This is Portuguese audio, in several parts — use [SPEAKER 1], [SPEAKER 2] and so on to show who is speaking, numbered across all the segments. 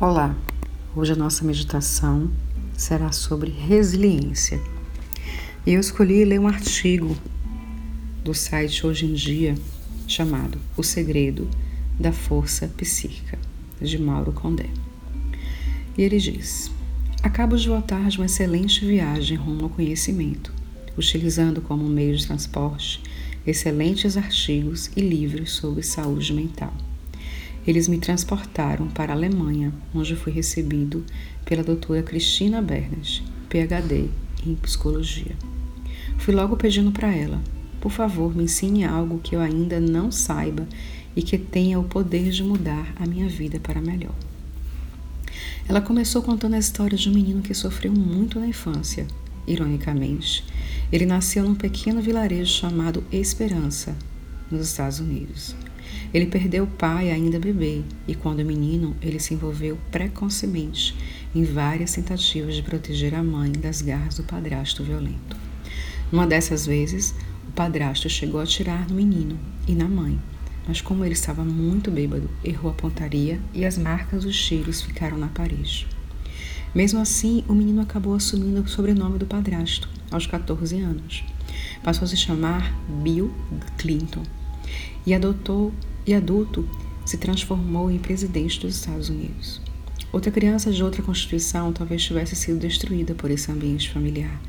[SPEAKER 1] Olá, hoje a nossa meditação será sobre resiliência. E eu escolhi ler um artigo do site Hoje em Dia chamado O Segredo da Força Psíquica, de Mauro Condé. E ele diz: Acabo de voltar de uma excelente viagem rumo ao conhecimento, utilizando como meio de transporte excelentes artigos e livros sobre saúde mental. Eles me transportaram para a Alemanha, onde fui recebido pela doutora Cristina Bernard, PhD em psicologia. Fui logo pedindo para ela: por favor, me ensine algo que eu ainda não saiba e que tenha o poder de mudar a minha vida para melhor. Ela começou contando a história de um menino que sofreu muito na infância. Ironicamente, ele nasceu num pequeno vilarejo chamado Esperança, nos Estados Unidos. Ele perdeu o pai ainda bebê e, quando menino, ele se envolveu precocemente em várias tentativas de proteger a mãe das garras do padrasto violento. Numa dessas vezes, o padrasto chegou a atirar no menino e na mãe, mas como ele estava muito bêbado, errou a pontaria e as marcas dos tiros ficaram na parede. Mesmo assim, o menino acabou assumindo o sobrenome do padrasto aos 14 anos. Passou a se chamar Bill Clinton e adotou e adulto se transformou em presidente dos Estados Unidos. Outra criança de outra constituição talvez tivesse sido destruída por esse ambiente familiar,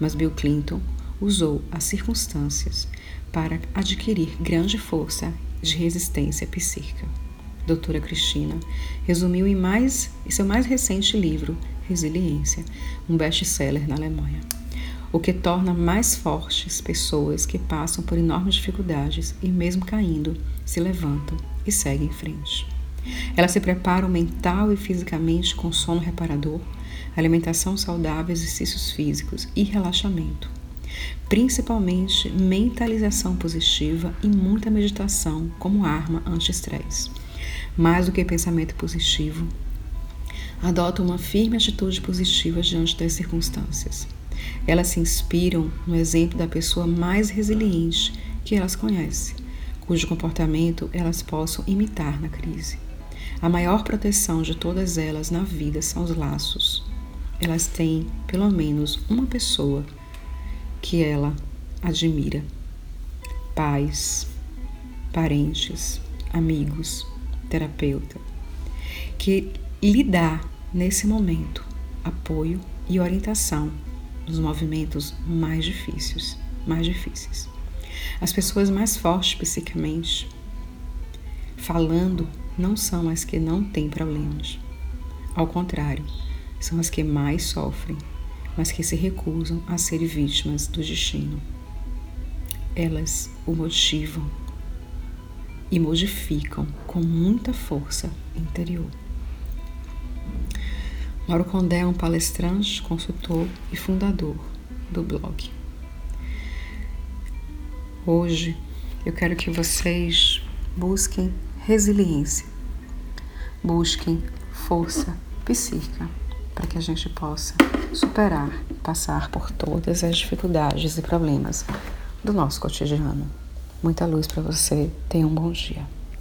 [SPEAKER 1] mas Bill Clinton usou as circunstâncias para adquirir grande força de resistência psíquica. Doutora Cristina resumiu em, mais, em seu mais recente livro, Resiliência, um best-seller na Alemanha o que torna mais fortes pessoas que passam por enormes dificuldades e, mesmo caindo, se levantam e seguem em frente. Elas se preparam mental e fisicamente com sono reparador, alimentação saudável, exercícios físicos e relaxamento. Principalmente mentalização positiva e muita meditação como arma anti-estresse. Mais do que pensamento positivo, adotam uma firme atitude positiva diante das circunstâncias. Elas se inspiram no exemplo da pessoa mais resiliente que elas conhecem, cujo comportamento elas possam imitar na crise. A maior proteção de todas elas na vida são os laços. Elas têm pelo menos uma pessoa que ela admira: pais, parentes, amigos, terapeuta, que lhe dá nesse momento apoio e orientação nos movimentos mais difíceis, mais difíceis. As pessoas mais fortes psicamente falando não são as que não têm problemas. Ao contrário, são as que mais sofrem, mas que se recusam a ser vítimas do destino. Elas o motivam e modificam com muita força interior. Mauro Condé é um palestrante, consultor e fundador do blog. Hoje eu quero que vocês busquem resiliência, busquem força psíquica para que a gente possa superar e passar por todas as dificuldades e problemas do nosso cotidiano. Muita luz para você, tenha um bom dia.